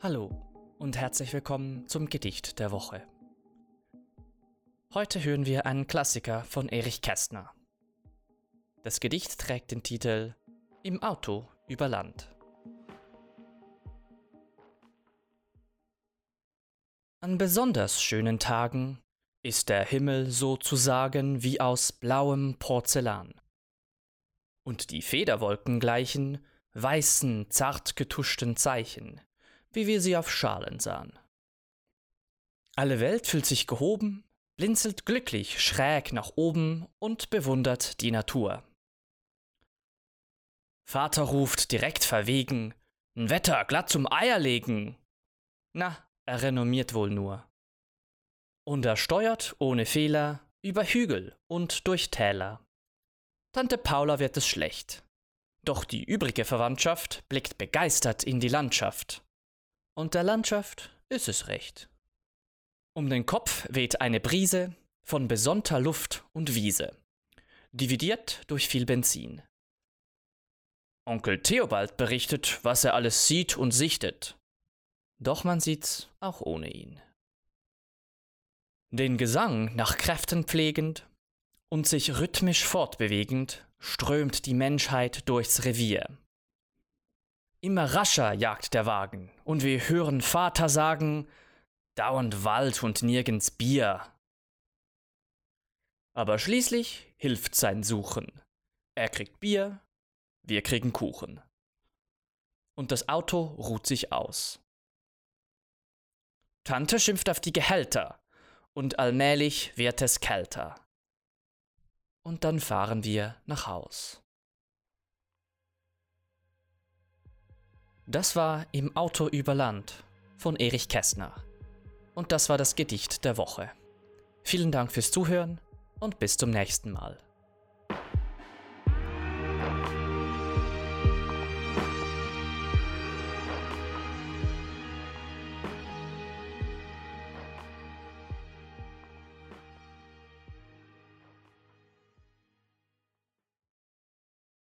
Hallo und herzlich willkommen zum Gedicht der Woche. Heute hören wir einen Klassiker von Erich Kästner. Das Gedicht trägt den Titel Im Auto über Land. An besonders schönen Tagen ist der Himmel sozusagen wie aus blauem Porzellan. Und die Federwolken gleichen weißen, zart getuschten Zeichen, wie wir sie auf Schalen sahen. Alle Welt fühlt sich gehoben, blinzelt glücklich schräg nach oben und bewundert die Natur. Vater ruft direkt verwegen, n Wetter glatt zum Eierlegen. Na, er renommiert wohl nur. Und er steuert ohne Fehler über Hügel und durch Täler. Tante Paula wird es schlecht. Doch die übrige Verwandtschaft blickt begeistert in die Landschaft. Und der Landschaft ist es recht. Um den Kopf weht eine Brise von besonnter Luft und Wiese, dividiert durch viel Benzin. Onkel Theobald berichtet, was er alles sieht und sichtet. Doch man sieht's auch ohne ihn. Den Gesang nach Kräften pflegend und sich rhythmisch fortbewegend, strömt die Menschheit durchs Revier. Immer rascher jagt der Wagen, und wir hören Vater sagen, dauernd Wald und nirgends Bier. Aber schließlich hilft sein Suchen. Er kriegt Bier, wir kriegen Kuchen. Und das Auto ruht sich aus. Tante schimpft auf die Gehälter, und allmählich wird es kälter. Und dann fahren wir nach Haus. Das war Im Auto über Land von Erich Kästner. Und das war das Gedicht der Woche. Vielen Dank fürs Zuhören und bis zum nächsten Mal.